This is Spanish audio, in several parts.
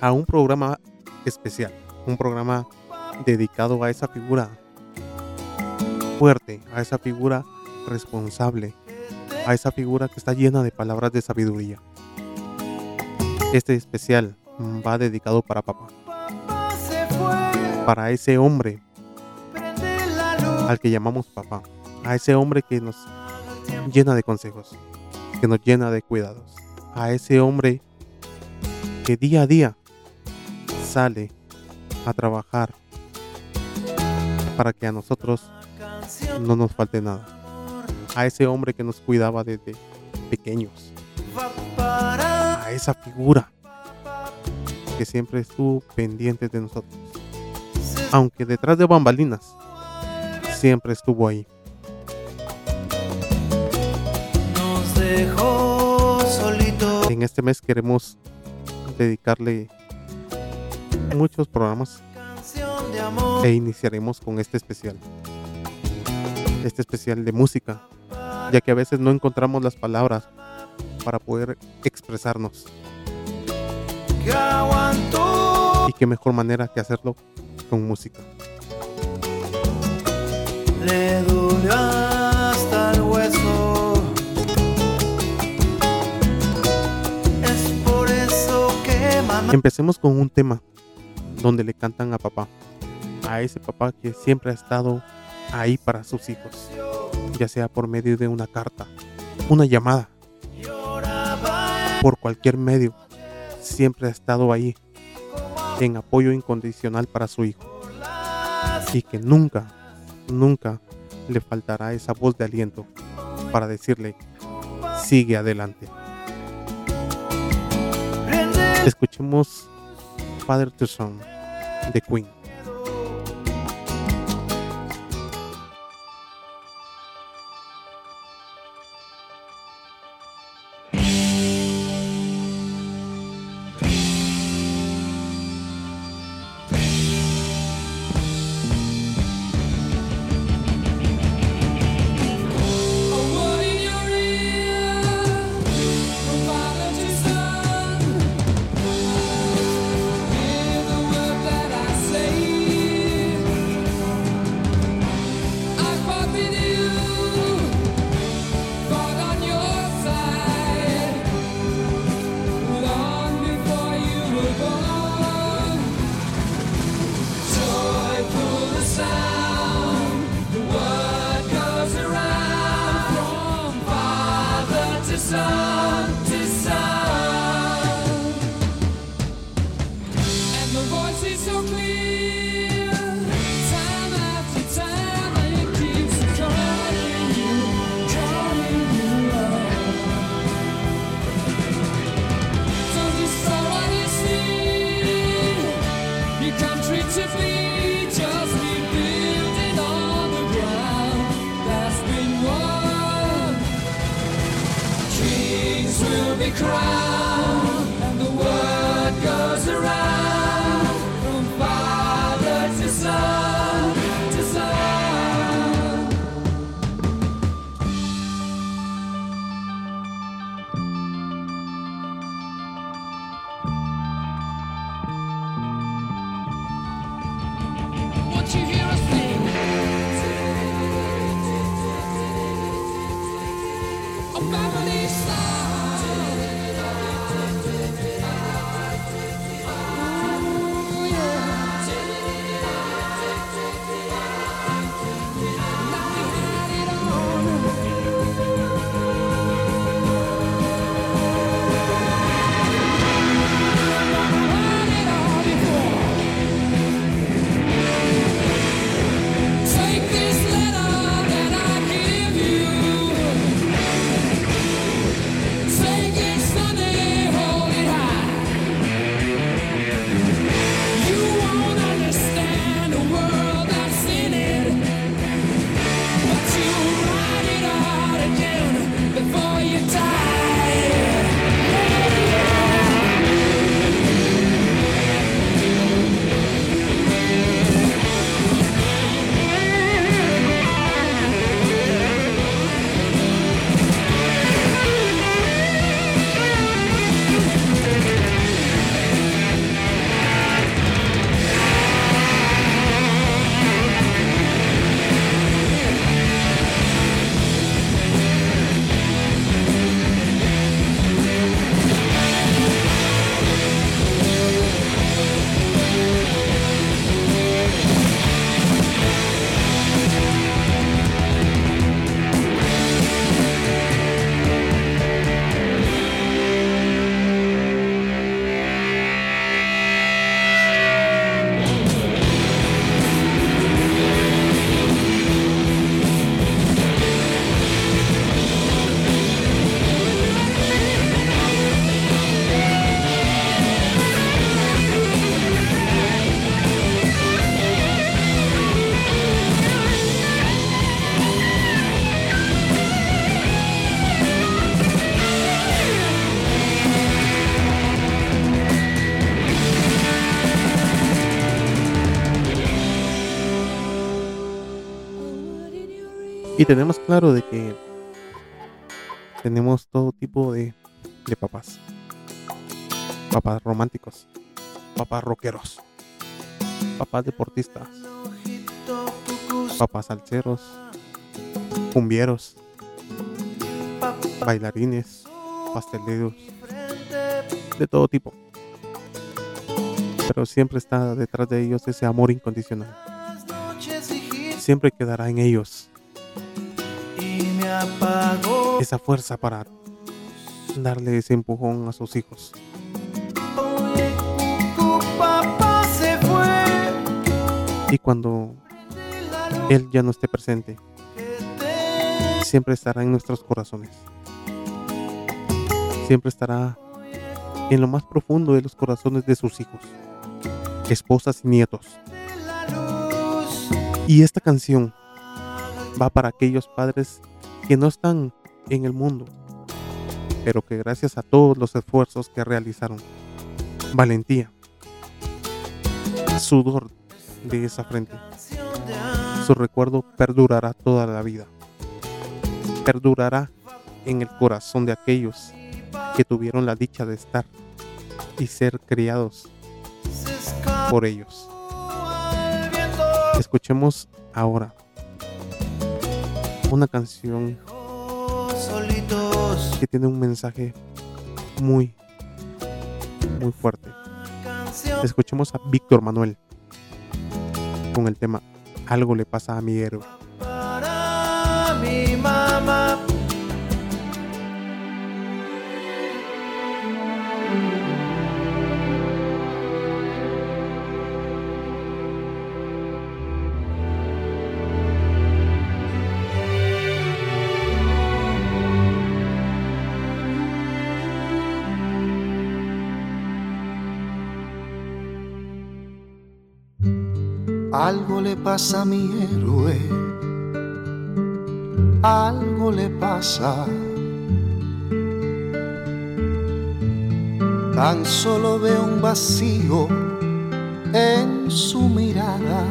a un programa especial, un programa dedicado a esa figura fuerte, a esa figura responsable, a esa figura que está llena de palabras de sabiduría. Este especial va dedicado para papá, para ese hombre al que llamamos papá, a ese hombre que nos llena de consejos, que nos llena de cuidados, a ese hombre que día a día sale a trabajar para que a nosotros no nos falte nada, a ese hombre que nos cuidaba desde pequeños, a esa figura que siempre estuvo pendiente de nosotros, aunque detrás de bambalinas siempre estuvo ahí. nos dejó solitos. En este mes queremos dedicarle muchos programas e iniciaremos con este especial. Este especial de música, ya que a veces no encontramos las palabras para poder expresarnos. Y qué mejor manera que hacerlo con música. Le dolió hasta el hueso. Es por eso que Empecemos con un tema donde le cantan a papá, a ese papá que siempre ha estado ahí para sus hijos, ya sea por medio de una carta, una llamada, por cualquier medio, siempre ha estado ahí en apoyo incondicional para su hijo y que nunca, nunca le faltará esa voz de aliento para decirle, sigue adelante. Escuchemos Father to Son de Queen. Y tenemos claro de que tenemos todo tipo de, papás. Papás románticos, papás rockeros, papás deportistas, papás salseros, cumbieros, bailarines, pasteleros, de todo tipo. Pero siempre está detrás de ellos ese amor incondicional. Siempre quedará en ellos apagó. esa fuerza para darle ese empujón a sus hijos. Y cuando Él ya no esté presente, siempre estará en nuestros corazones. Siempre estará en lo más profundo de los corazones de sus hijos, esposas y nietos. Y esta canción va para aquellos padres que no están en el mundo, pero que gracias a todos los esfuerzos que realizaron, valentía, sudor de esa frente, su recuerdo perdurará toda la vida. Perdurará en el corazón de aquellos que tuvieron la dicha de estar y ser criados por ellos. Escuchemos ahora una canción que tiene un mensaje muy, muy fuerte. Escuchemos a Víctor Manuel con el tema Algo le pasa a mi héroe. para mi mamá. Algo le pasa a mi héroe, algo le pasa. Tan solo veo un vacío en su mirada.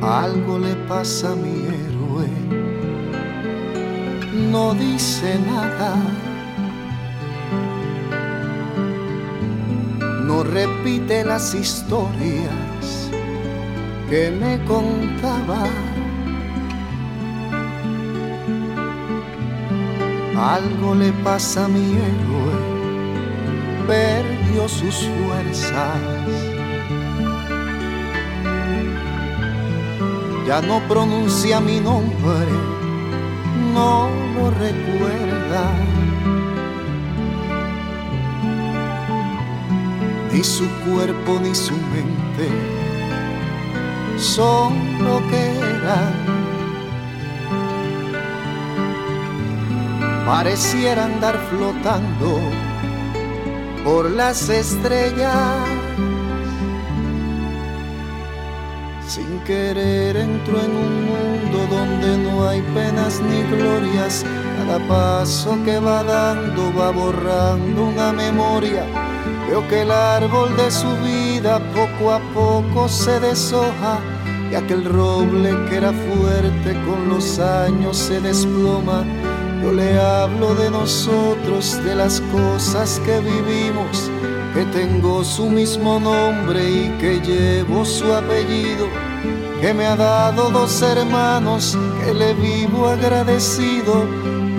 Algo le pasa a mi héroe, no dice nada. No repite las historias que me contaba. Algo le pasa a mi héroe, perdió sus fuerzas. Ya no pronuncia mi nombre, no lo recuerda. Ni su cuerpo ni su mente son lo que eran. Pareciera andar flotando por las estrellas. Sin querer entró en un mundo donde no hay penas ni glorias. Cada paso que va dando va borrando una memoria Veo que el árbol de su vida poco a poco se deshoja y aquel roble que era fuerte con los años se desploma. Yo le hablo de nosotros, de las cosas que vivimos, que tengo su mismo nombre y que llevo su apellido, que me ha dado dos hermanos, que le vivo agradecido,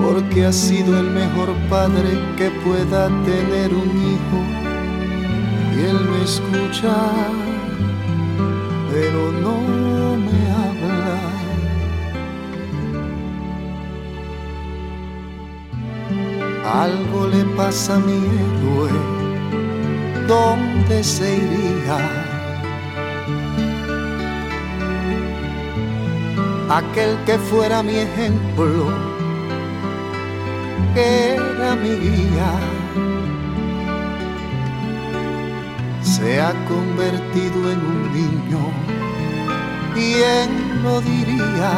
porque ha sido el mejor padre que pueda tener un hijo él me escucha, pero no me habla. Algo le pasa a mi héroe, ¿dónde se iría? Aquel que fuera mi ejemplo, que era mi guía. Se ha convertido en un niño. ¿Quién lo diría?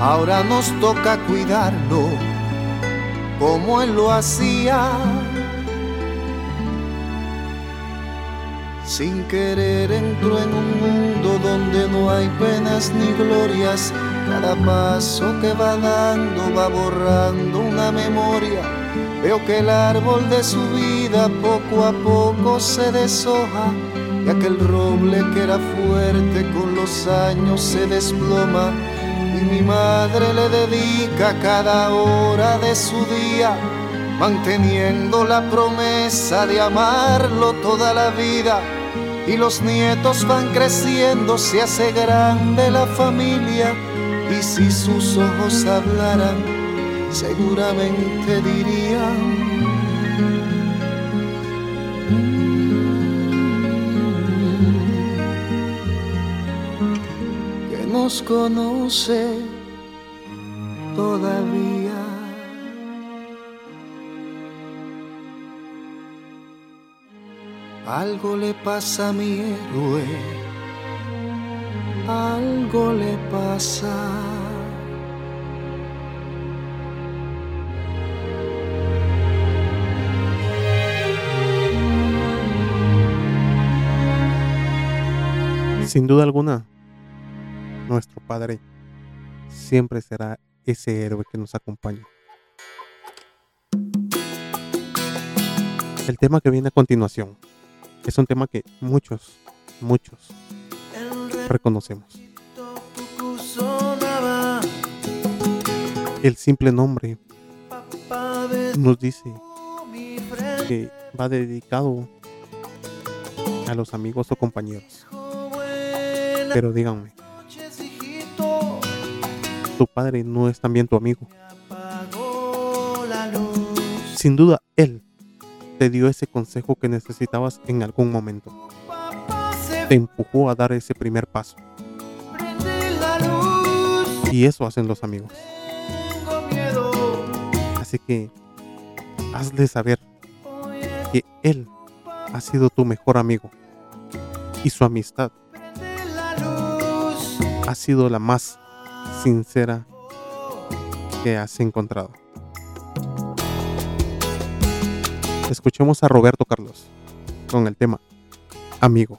Ahora nos toca cuidarlo como él lo hacía. Sin querer entro en un mundo donde no hay penas ni glorias. Cada paso que va dando va borrando una memoria. Veo que el árbol de su vida poco a poco se deshoja y aquel roble que era fuerte con los años se desploma y mi madre le dedica cada hora de su día manteniendo la promesa de amarlo toda la vida. Y los nietos van creciendo, se hace grande la familia y si sus ojos hablaran seguramente dirían que nos conoce todavía. Algo le pasa a mi héroe, algo le pasa. Sin duda alguna, nuestro Padre siempre será ese héroe que nos acompaña. El tema que viene a continuación es un tema que muchos, muchos reconocemos. El simple nombre nos dice que va dedicado a los amigos o compañeros. Pero díganme, tu padre no es también tu amigo. Sin duda, él te dio ese consejo que necesitabas en algún momento. Te empujó a dar ese primer paso. Y eso hacen los amigos. Así que hazle saber que él ha sido tu mejor amigo. Y su amistad ha sido la más sincera que has encontrado. Escuchemos a Roberto Carlos con el tema Amigo.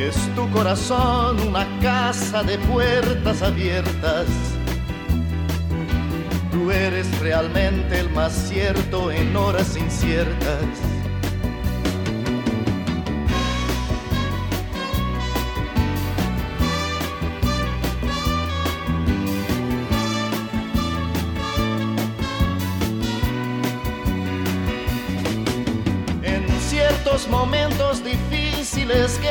Es tu corazón una casa de puertas abiertas. Tú eres realmente el más cierto en horas inciertas. momentos difíciles que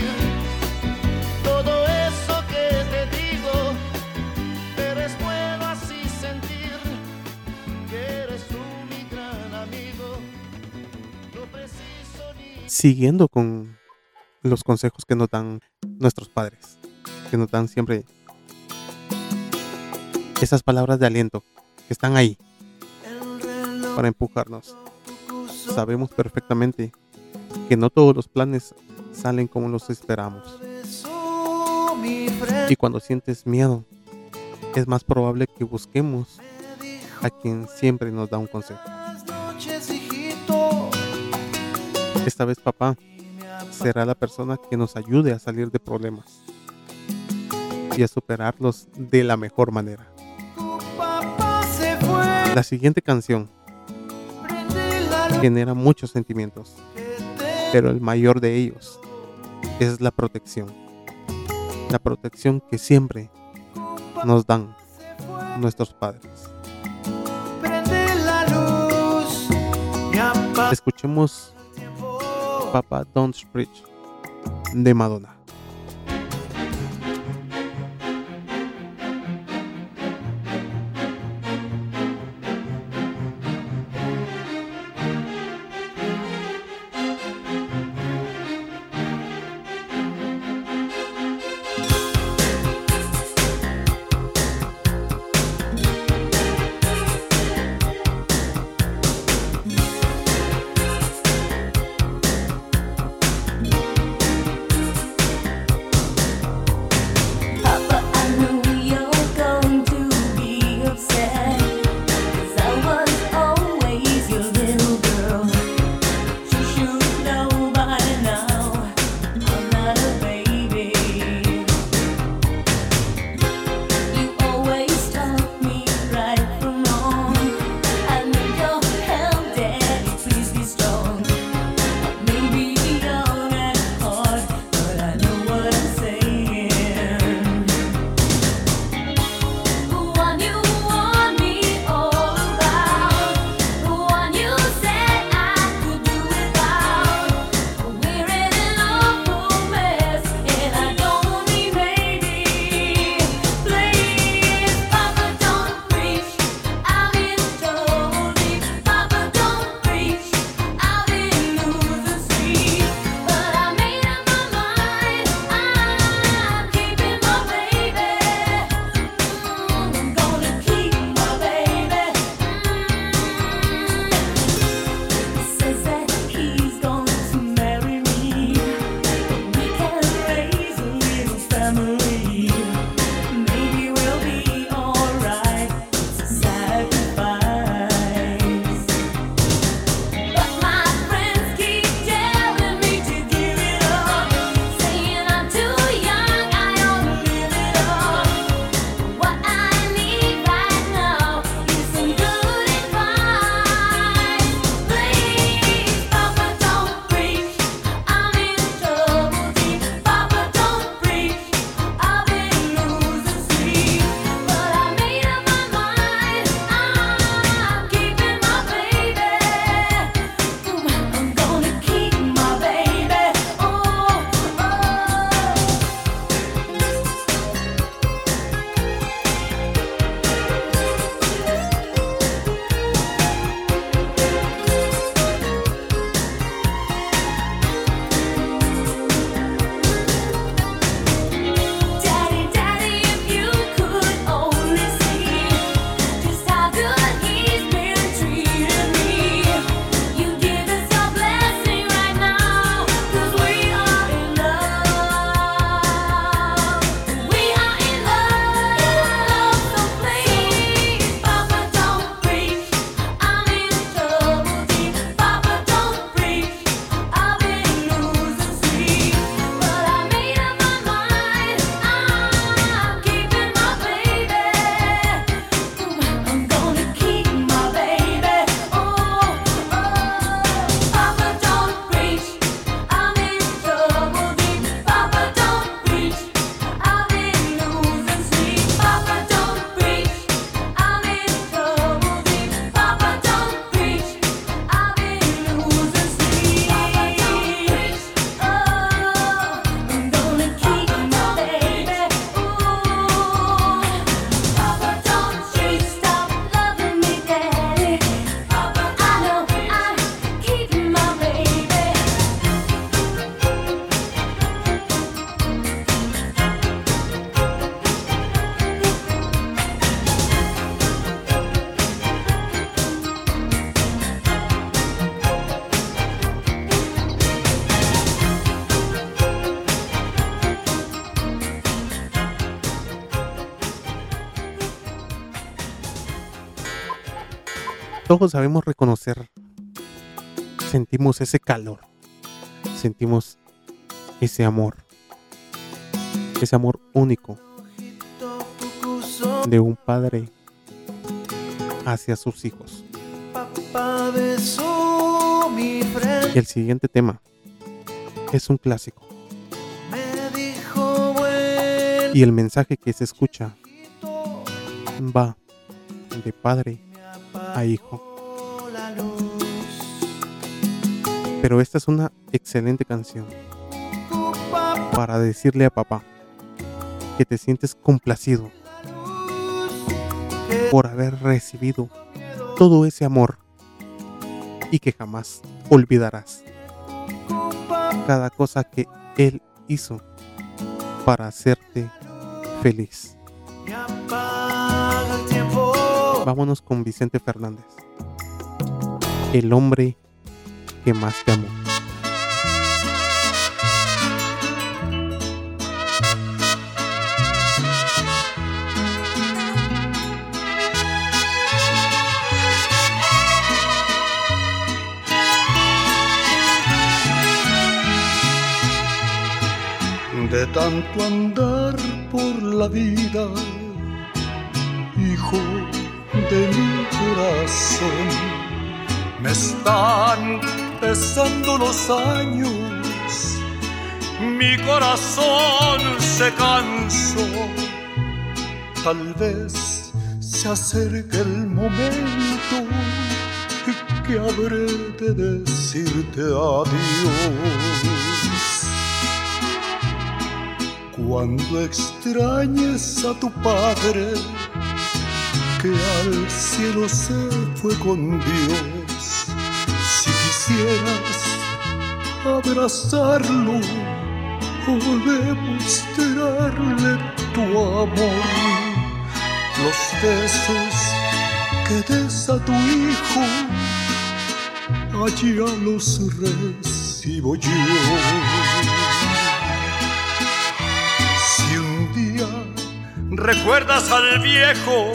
Siguiendo con los consejos que nos dan nuestros padres, que nos dan siempre esas palabras de aliento que están ahí para empujarnos. Sabemos perfectamente que no todos los planes salen como los esperamos. Y cuando sientes miedo, es más probable que busquemos a quien siempre nos da un consejo. Esta vez papá será la persona que nos ayude a salir de problemas y a superarlos de la mejor manera. La siguiente canción genera muchos sentimientos, pero el mayor de ellos es la protección. La protección que siempre nos dan nuestros padres. Escuchemos Papa Don't Preach de Madonna. Todos sabemos reconocer, sentimos ese calor, sentimos ese amor, ese amor único de un padre hacia sus hijos. Y el siguiente tema es un clásico. Y el mensaje que se escucha va de padre a hijo. Pero esta es una excelente canción para decirle a papá que te sientes complacido por haber recibido todo ese amor y que jamás olvidarás cada cosa que él hizo para hacerte feliz. Vámonos con Vicente Fernández, el hombre que más te amó. de tanto andar por la vida, hijo de mi corazón. Me están pesando los años, mi corazón se cansó. Tal vez se acerque el momento que habré de decirte adiós. Cuando extrañes a tu padre, que al cielo se fue con Dios, si quisieras abrazarlo o demostrarle tu amor, los besos que des a tu hijo, allá los recibo yo. Si un día recuerdas al viejo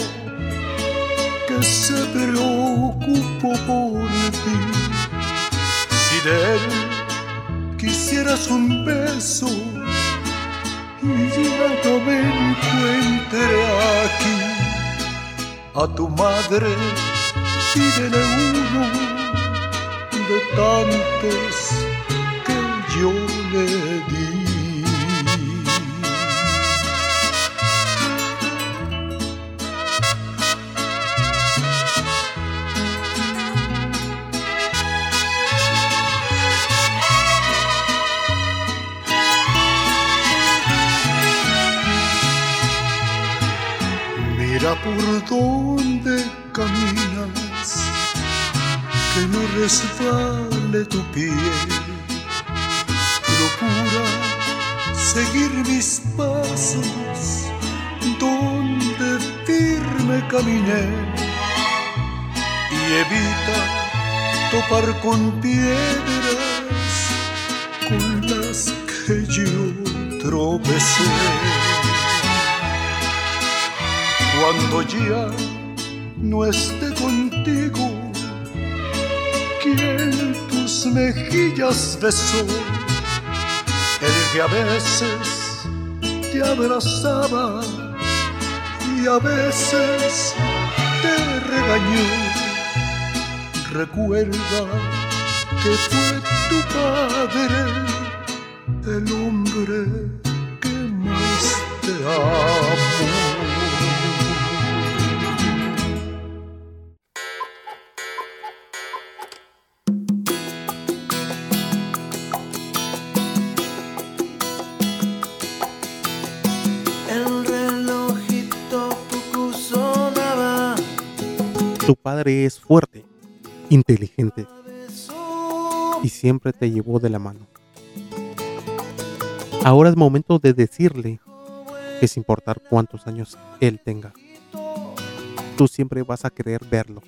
que se preocupó por ti, si de él quisieras un beso ya no me encuentre aquí, a tu madre pídele uno de tantos que yo le di. Mira por dónde caminas, que no resbale tu pie. Procura seguir mis pasos donde firme caminé y evita topar con piedras con las que yo tropecé cuando ya no esté contigo, quien tus mejillas besó, el que a veces te abrazaba y a veces te regañó. Recuerda que fue tu padre, el hombre que más te amó. Tu padre es fuerte, inteligente y siempre te llevó de la mano. Ahora es momento de decirle que sin importar cuántos años él tenga, tú siempre vas a querer verlo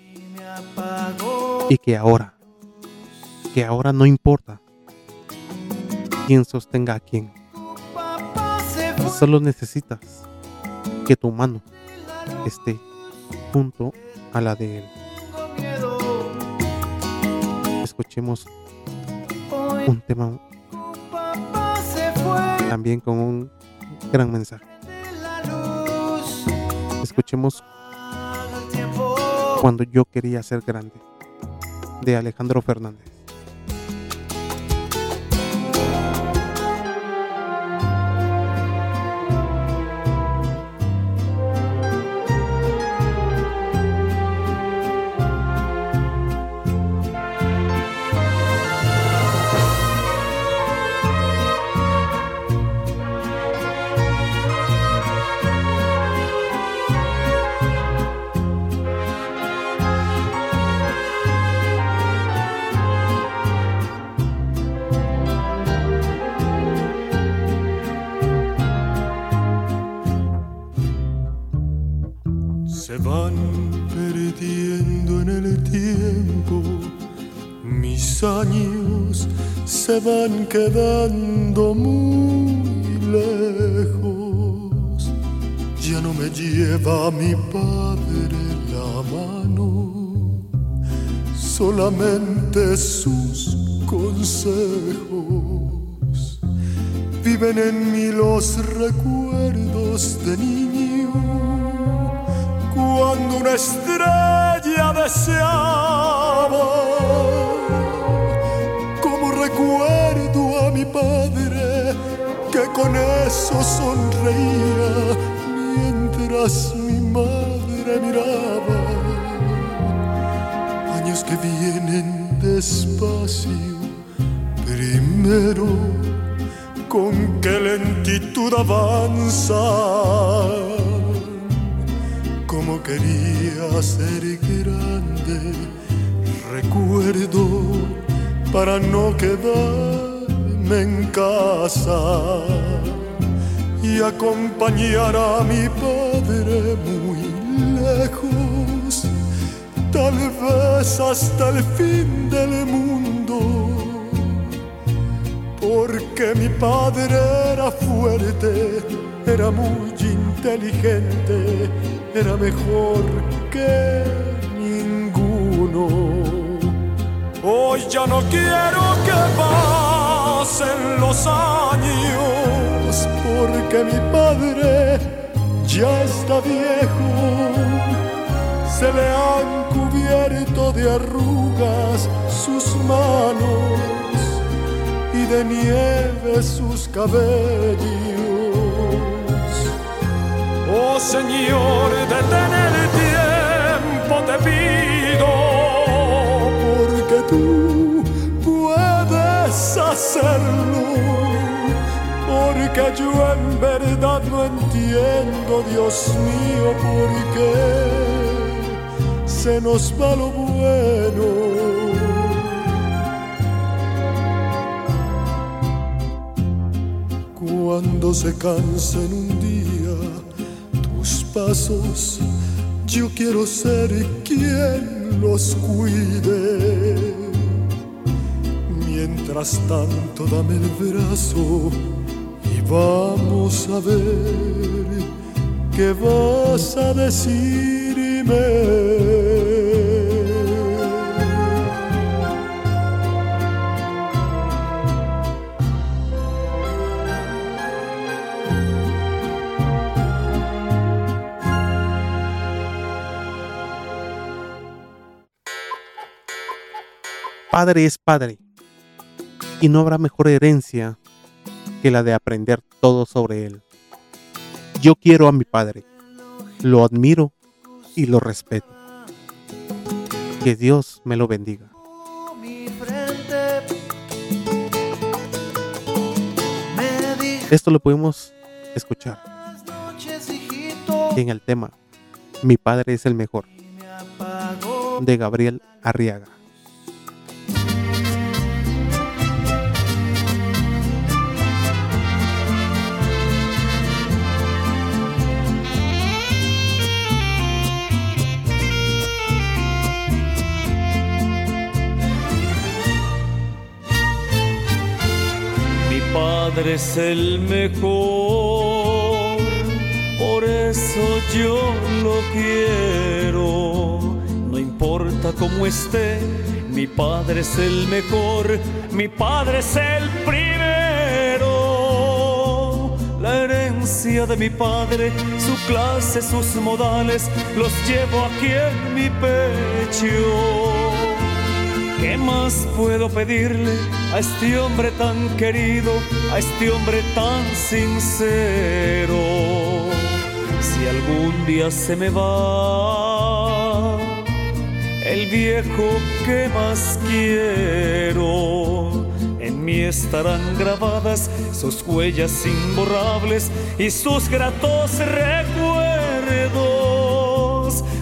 y que ahora, que ahora no importa quién sostenga a quién, solo necesitas que tu mano esté junto a la de Él. Escuchemos un tema también con un gran mensaje. Escuchemos cuando yo quería ser grande de Alejandro Fernández. Se van quedando muy lejos. Ya no me lleva mi padre la mano, solamente sus consejos. Viven en mí los recuerdos de niño cuando una estrella deseaba. Eso sonreía mientras mi madre miraba. Años que vienen despacio, primero con qué lentitud avanzan como quería ser grande. Recuerdo para no quedarme en casa y acompañar a mi padre muy lejos, tal vez hasta el fin del mundo. Porque mi padre era fuerte, era muy inteligente, era mejor que ninguno. Hoy ya no quiero que pasen los años, porque mi padre ya está viejo. Se le han cubierto de arrugas sus manos y de nieve sus cabellos. Oh Señor, detén el tiempo, te pido, porque tú puedes hacerlo. Porque yo en verdad no entiendo, Dios mío, por qué se nos va lo bueno. Cuando se cansen un día tus pasos, yo quiero ser quien los cuide. Mientras tanto, dame el brazo vamos a ver qué vas a decirme. Padre es padre, y no habrá mejor herencia que la de aprender todo sobre él. Yo quiero a mi padre, lo admiro y lo respeto. Que Dios me lo bendiga. Esto lo podemos escuchar en el tema Mi padre es el mejor de Gabriel Arriaga. Padre es el mejor, por eso yo lo quiero. No importa cómo esté, Mi padre es el mejor, mi padre es el primero. La herencia de mi padre, su clase, sus modales, los llevo aquí en mi pecho. ¿Qué más puedo pedirle a este hombre tan querido, a este hombre tan sincero? Si algún día se me va el viejo que más quiero, en mí estarán grabadas sus huellas imborrables y sus gratos recuerdos.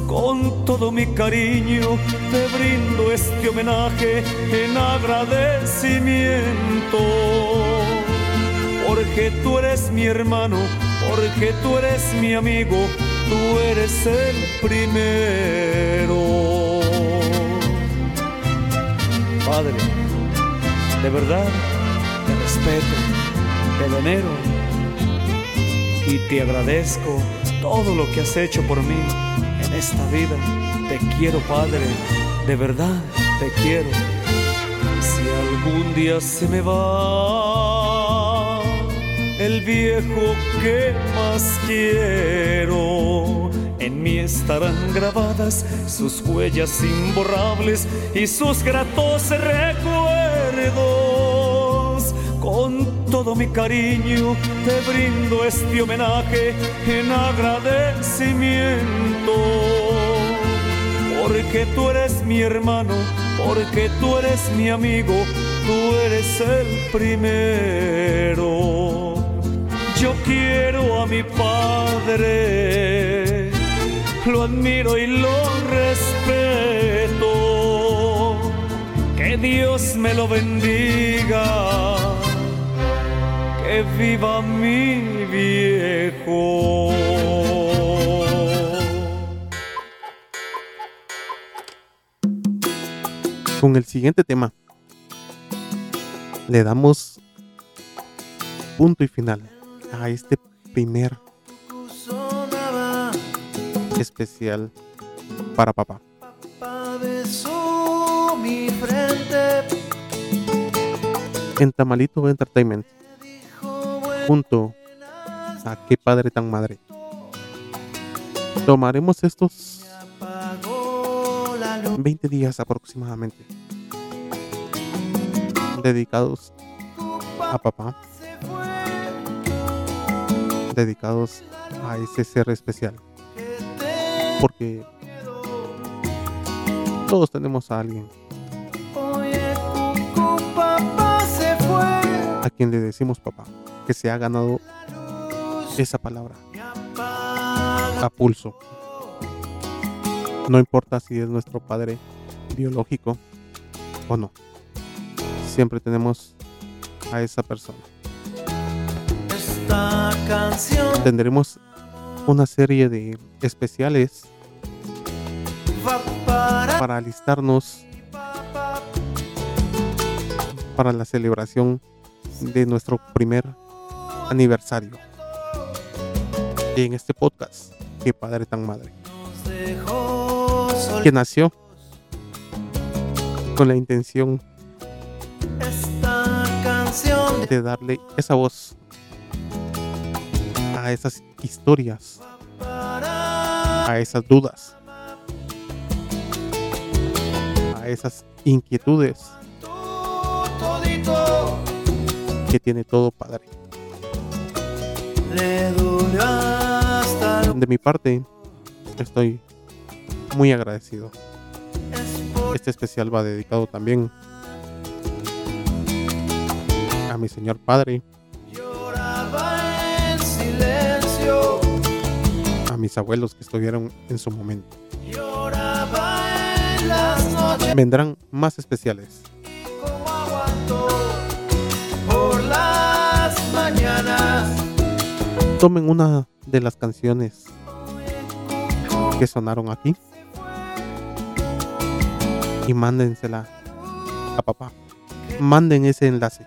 Con todo mi cariño te brindo este homenaje en agradecimiento. Porque tú eres mi hermano, porque tú eres mi amigo, tú eres el primero. Padre, de verdad, te respeto, te venero y te agradezco todo lo que has hecho por mí esta vida. Te quiero, Padre, de verdad te quiero. Si algún día se me va el viejo que más quiero, en mí estarán grabadas sus huellas imborrables y sus gratos recuerdos. Con todo mi cariño te brindo este homenaje en agradecimiento. Porque tú eres mi hermano, porque tú eres mi amigo, tú eres el primero. Yo quiero a mi padre, lo admiro y lo respeto. Que Dios me lo bendiga, que viva mi viejo. Con el siguiente tema le damos punto y final a este primer especial para papá. En Tamalito Entertainment, junto a qué padre tan madre. Tomaremos estos apagó la luz 20 días aproximadamente dedicados a papá, dedicados a ese ser especial, porque todos tenemos a alguien a quien le decimos papá, que se ha ganado esa palabra a pulso. No importa si es nuestro padre biológico o no. Siempre tenemos a esa persona. Tendremos una serie de especiales para alistarnos para la celebración de nuestro primer aniversario en este podcast. Qué padre tan madre. Que nació con la intención de darle esa voz a esas historias, a esas dudas, a esas inquietudes que tiene todo padre. De mi parte, estoy muy agradecido. Este especial va dedicado también a mi señor padre, a mis abuelos que estuvieron en su momento. Vendrán más especiales. Tomen una de las canciones que sonaron aquí y mándensela a papá. Manden ese enlace.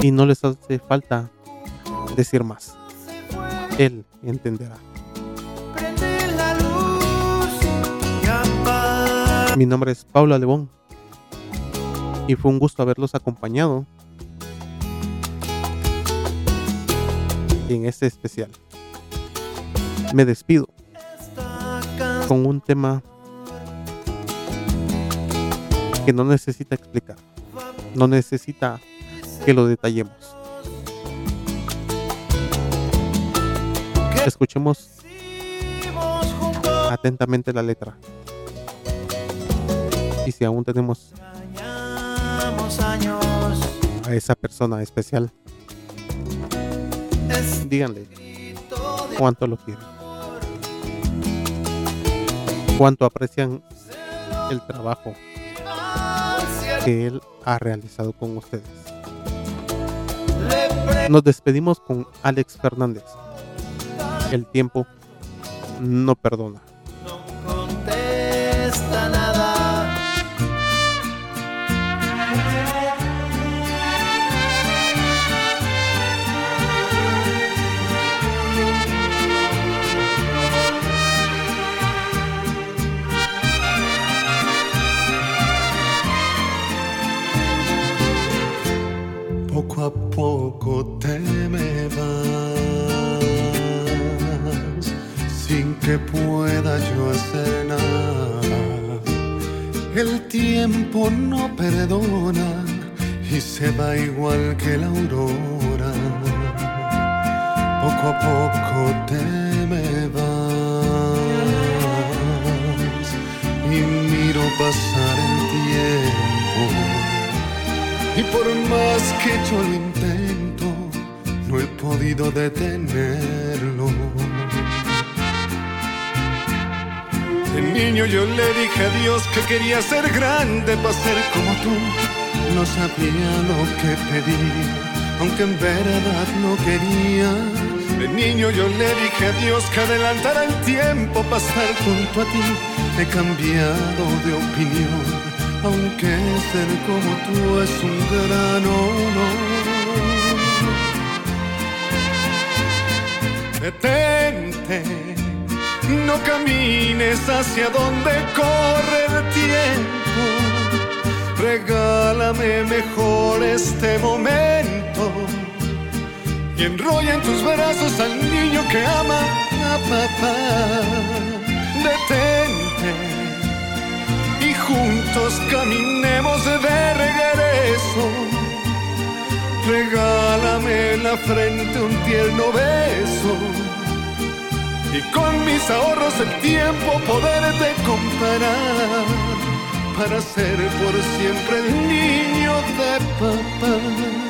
Y no les hace falta decir más. Él entenderá. Mi nombre es Paula Lebón y fue un gusto haberlos acompañado en este especial. Me despido con un tema que no necesita explicar, no necesita que lo detallemos. Escuchemos atentamente la letra. Y si aún tenemos a esa persona especial, díganle cuánto lo quieren, cuánto aprecian el trabajo que él ha realizado con ustedes. Nos despedimos con Alex Fernández. El tiempo no perdona. No sabía lo que pedía, aunque en verdad no quería. De niño yo le dije a Dios que adelantara el tiempo para estar junto a ti. He cambiado de opinión, aunque ser como tú es un gran honor. Detente, no camines hacia donde corre el tiempo. Regálame mejor este momento. Y enrolla en tus brazos al niño que ama. A papá. Detente. Y juntos caminemos de regreso. Regálame en la frente un tierno beso. Y con mis ahorros el tiempo poderte comparar para ser por siempre el niño de papá.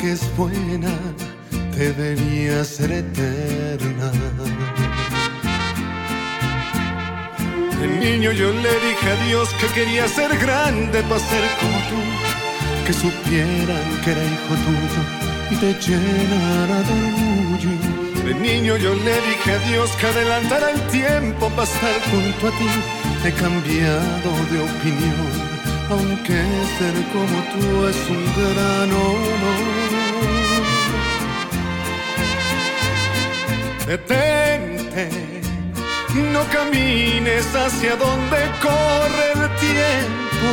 Que es buena debería ser eterna. De niño yo le dije a Dios que quería ser grande para ser como tú, que supieran que era hijo tuyo y te llenara de orgullo. De niño yo le dije a Dios que adelantara el tiempo para estar junto a ti. He cambiado de opinión, aunque ser como tú es un gran honor. Detente, no camines hacia donde corre el tiempo.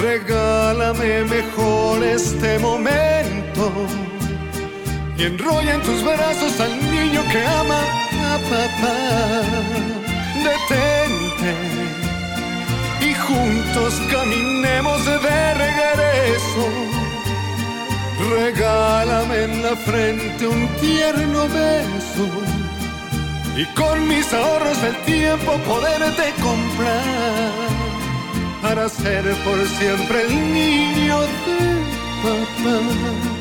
Regálame mejor este momento y enrolla en tus brazos al niño que ama a papá. Detente juntos caminemos de regreso. Regálame en la frente un tierno beso y con mis ahorros el tiempo poderte comprar para ser por siempre el niño de papá.